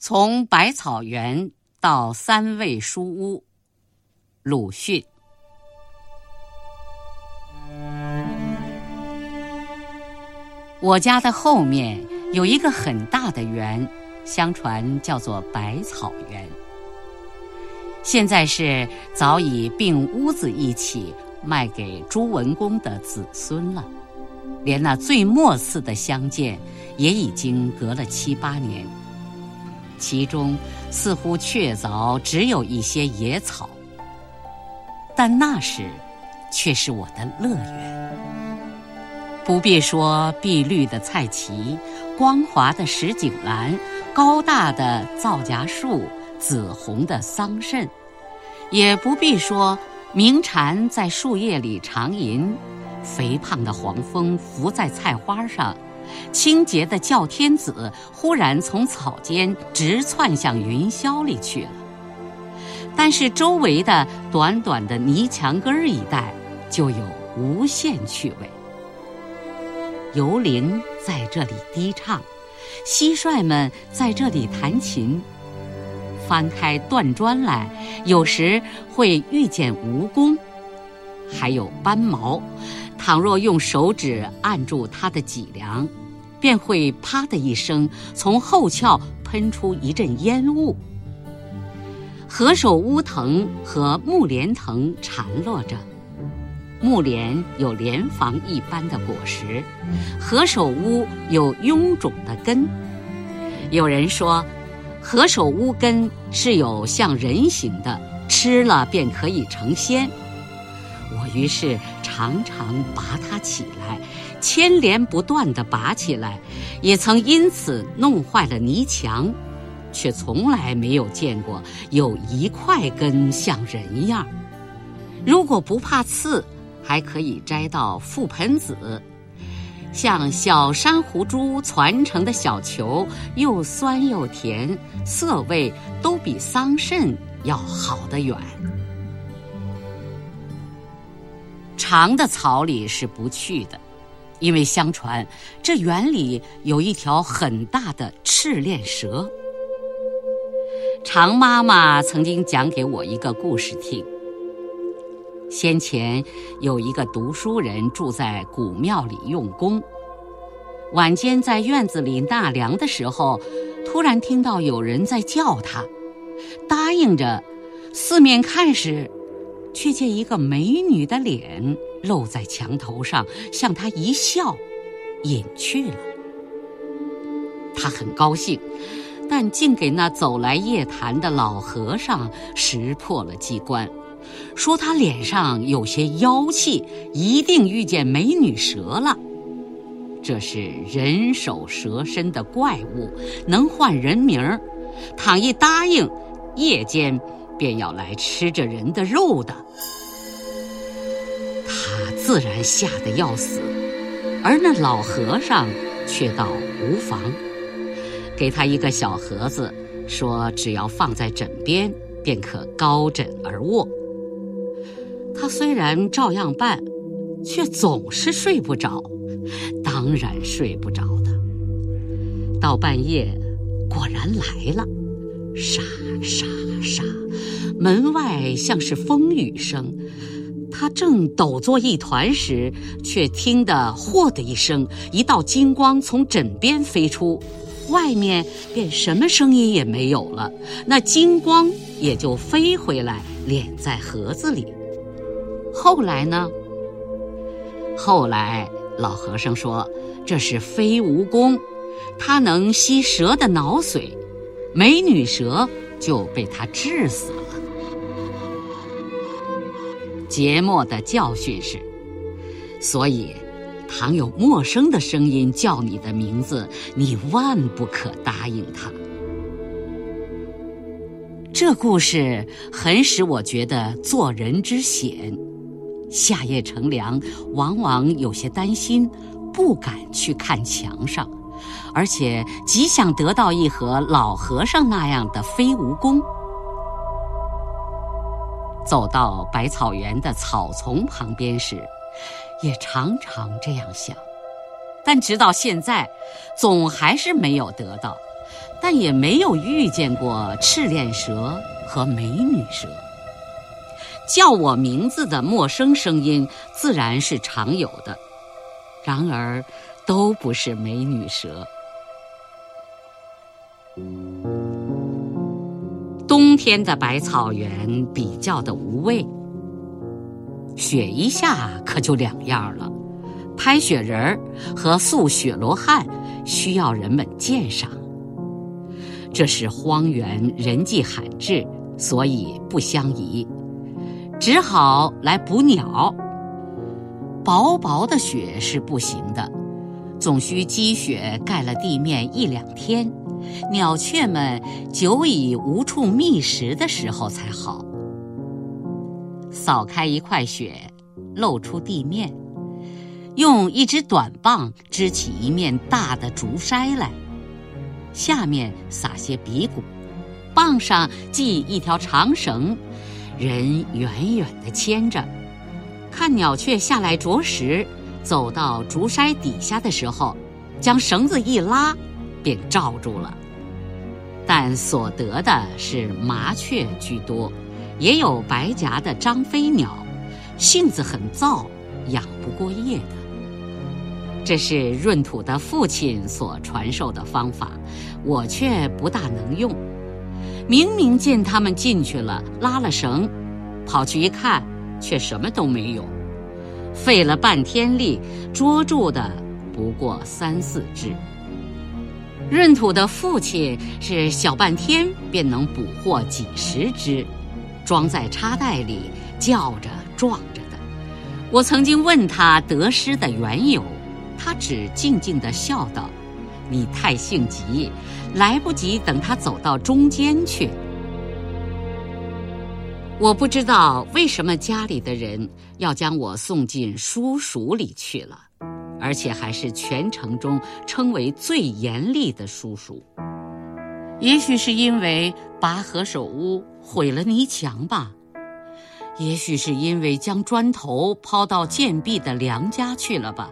从百草园到三味书屋，鲁迅。我家的后面有一个很大的园，相传叫做百草园。现在是早已并屋子一起卖给朱文公的子孙了，连那最末次的相见，也已经隔了七八年。其中似乎确凿只有一些野草，但那时却是我的乐园。不必说碧绿的菜畦、光滑的石井栏、高大的皂荚树、紫红的桑葚，也不必说鸣蝉在树叶里长吟，肥胖的黄蜂伏在菜花上。清洁的叫天子忽然从草间直窜向云霄里去了，但是周围的短短的泥墙根儿一带就有无限趣味。游灵在这里低唱，蟋蟀们在这里弹琴。翻开断砖来，有时会遇见蜈蚣，还有斑毛。倘若用手指按住它的脊梁，便会啪的一声，从后窍喷出一阵烟雾。何首乌藤和木莲藤缠络着，木莲有莲房一般的果实，何首乌有臃肿的根。有人说，何首乌根是有像人形的，吃了便可以成仙。我于是常常拔它起来，牵连不断地拔起来，也曾因此弄坏了泥墙，却从来没有见过有一块根像人样。如果不怕刺，还可以摘到覆盆子，像小珊瑚珠攒成的小球，又酸又甜，色味都比桑葚要好得远。长的草里是不去的，因为相传这园里有一条很大的赤练蛇。常妈妈曾经讲给我一个故事听：先前有一个读书人住在古庙里用功，晚间在院子里纳凉的时候，突然听到有人在叫他，答应着，四面看时。却见一个美女的脸露在墙头上，向他一笑，隐去了。他很高兴，但竟给那走来夜谈的老和尚识破了机关，说他脸上有些妖气，一定遇见美女蛇了。这是人首蛇身的怪物，能换人名儿，倘一答应，夜间。便要来吃这人的肉的，他自然吓得要死，而那老和尚却道无妨，给他一个小盒子，说只要放在枕边，便可高枕而卧。他虽然照样办，却总是睡不着，当然睡不着的。到半夜，果然来了，沙沙沙。门外像是风雨声，他正抖作一团时，却听得“霍”的一声，一道金光从枕边飞出，外面便什么声音也没有了，那金光也就飞回来，敛在盒子里。后来呢？后来老和尚说，这是飞蜈蚣，它能吸蛇的脑髓，美女蛇就被它治死了。节末的教训是：所以，倘有陌生的声音叫你的名字，你万不可答应他。这故事很使我觉得做人之险。夏夜乘凉，往往有些担心，不敢去看墙上，而且极想得到一盒老和尚那样的飞蜈蚣。走到百草园的草丛旁边时，也常常这样想，但直到现在，总还是没有得到。但也没有遇见过赤练蛇和美女蛇。叫我名字的陌生声音自然是常有的，然而都不是美女蛇。冬天的百草园比较的无味，雪一下可就两样了。拍雪人儿和塑雪罗汉需要人们鉴赏。这是荒原人迹罕至，所以不相宜，只好来捕鸟。薄薄的雪是不行的，总需积雪盖了地面一两天，鸟雀们久已无处觅食的时候才好。扫开一块雪，露出地面。用一支短棒支起一面大的竹筛来，下面撒些鼻骨，棒上系一条长绳，人远远地牵着，看鸟雀下来啄食，走到竹筛底下的时候，将绳子一拉，便罩住了。但所得的是麻雀居多，也有白颊的张飞鸟，性子很躁，养不过夜的。这是闰土的父亲所传授的方法，我却不大能用。明明见他们进去了，拉了绳，跑去一看，却什么都没有。费了半天力，捉住的不过三四只。闰土的父亲是小半天便能捕获几十只，装在插袋里，叫着撞着的。我曾经问他得失的缘由。他只静静地笑道：“你太性急，来不及等他走到中间去。”我不知道为什么家里的人要将我送进书塾里去了，而且还是全城中称为最严厉的叔叔。也许是因为拔河手屋毁了泥墙吧，也许是因为将砖头抛到贱婢的梁家去了吧。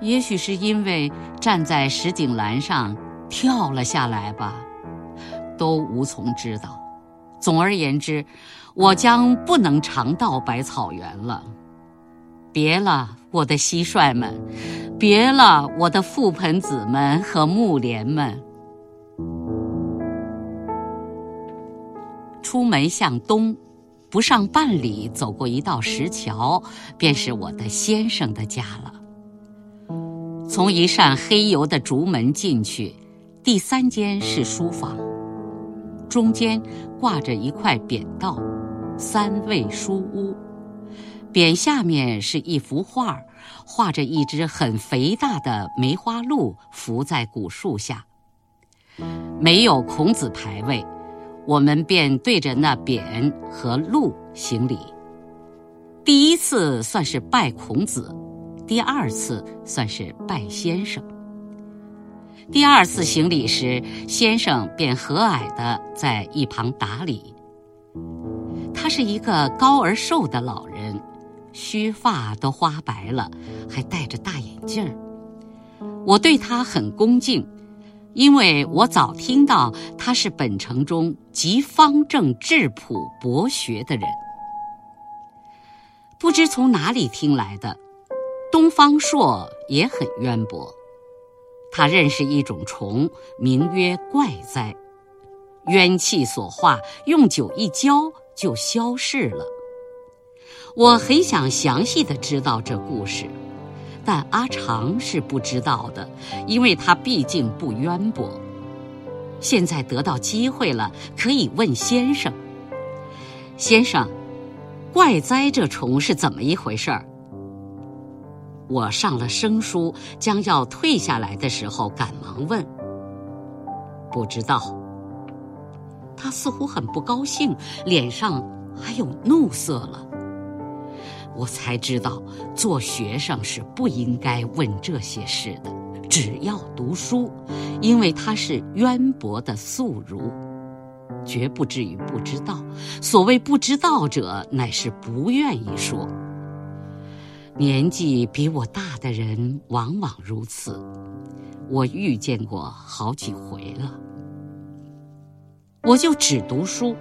也许是因为站在石井栏上跳了下来吧，都无从知道。总而言之，我将不能常到百草园了。别了，我的蟋蟀们；别了，我的覆盆子们和木莲们。出门向东，不上半里，走过一道石桥，便是我的先生的家了。从一扇黑油的竹门进去，第三间是书房，中间挂着一块匾道“三味书屋”，匾下面是一幅画，画着一只很肥大的梅花鹿伏在古树下。没有孔子牌位，我们便对着那匾和鹿行礼。第一次算是拜孔子。第二次算是拜先生。第二次行礼时，先生便和蔼地在一旁打理。他是一个高而瘦的老，须发都花白了，还戴着大眼镜儿。我对他很恭敬，因为我早听到他是本城中极方正质朴博学的人。不知从哪里听来的。东方朔也很渊博，他认识一种虫，名曰怪哉，冤气所化，用酒一浇就消逝了。我很想详细的知道这故事，但阿长是不知道的，因为他毕竟不渊博。现在得到机会了，可以问先生。先生，怪哉这虫是怎么一回事儿？我上了生疏，将要退下来的时候，赶忙问：“不知道。”他似乎很不高兴，脸上还有怒色了。我才知道，做学生是不应该问这些事的，只要读书，因为他是渊博的素儒，绝不至于不知道。所谓不知道者，乃是不愿意说。年纪比我大的人往往如此，我遇见过好几回了。我就只读书，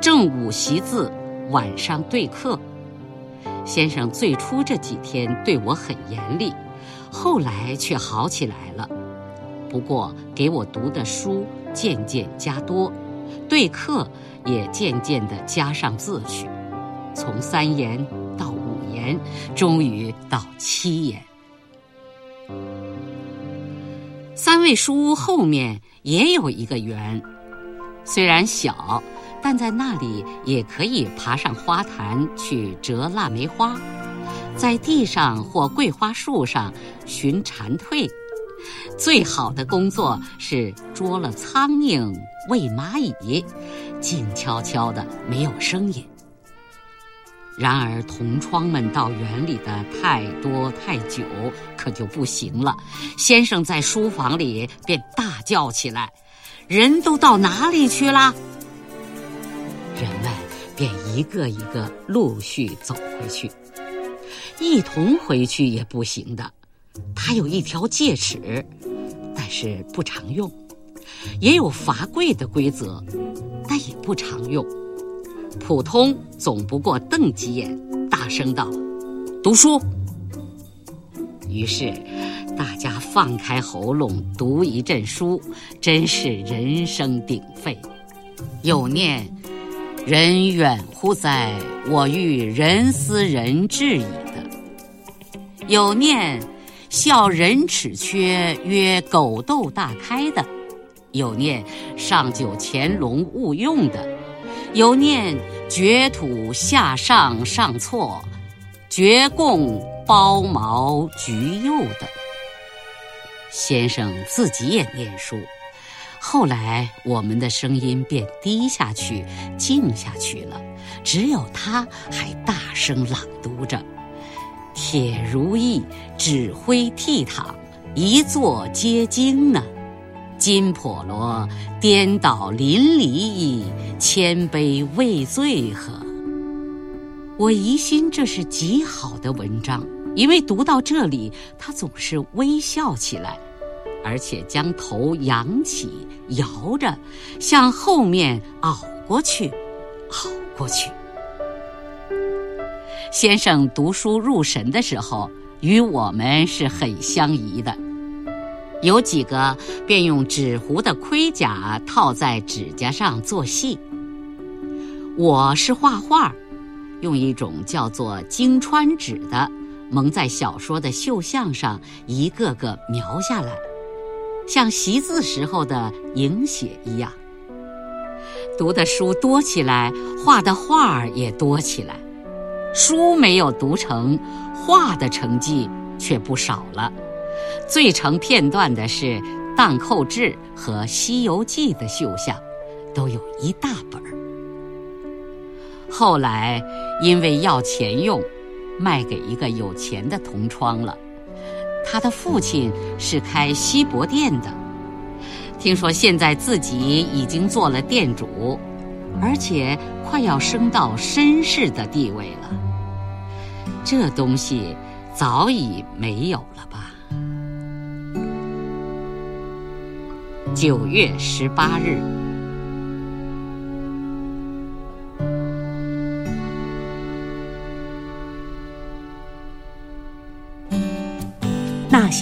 正午习字，晚上对课。先生最初这几天对我很严厉，后来却好起来了。不过给我读的书渐渐加多，对课也渐渐地加上字去，从三言到五言，终于到七言。三味书屋后面也有一个园。虽然小，但在那里也可以爬上花坛去折腊梅花，在地上或桂花树上寻蝉蜕。最好的工作是捉了苍蝇、喂蚂蚁，静悄悄的，没有声音。然而同窗们到园里的太多太久，可就不行了。先生在书房里便大叫起来。人都到哪里去了？一个一个陆续走回去，一同回去也不行的。他有一条戒尺，但是不常用；也有罚跪的规则，但也不常用。普通总不过瞪几眼，大声道：“读书。”于是。大家放开喉咙读一阵书，真是人声鼎沸。有念：“人远乎哉？我欲人思人至矣。”的；有念：“笑人齿缺，曰狗窦大开。”的；有念：“上九乾隆勿用。”的；有念：“掘土下上上错，掘贡包茅橘柚。”的。先生自己也念书，后来我们的声音便低下去、静下去了，只有他还大声朗读着：“铁如意，指挥倜傥，一坐皆惊呢。金婆罗，颠倒淋漓矣，千杯未醉呵。”我疑心这是极好的文章。因为读到这里，他总是微笑起来，而且将头扬起，摇着，向后面拗过去，拗过去。先生读书入神的时候，与我们是很相宜的。有几个便用纸糊的盔甲套在指甲上做戏。我是画画，用一种叫做京川纸的。蒙在小说的绣像上，一个个描下来，像习字时候的影写一样。读的书多起来，画的画儿也多起来。书没有读成，画的成绩却不少了。最成片段的是《荡寇志》和《西游记》的绣像，都有一大本儿。后来因为要钱用。卖给一个有钱的同窗了，他的父亲是开锡箔店的，听说现在自己已经做了店主，而且快要升到绅士的地位了。这东西早已没有了吧？九月十八日。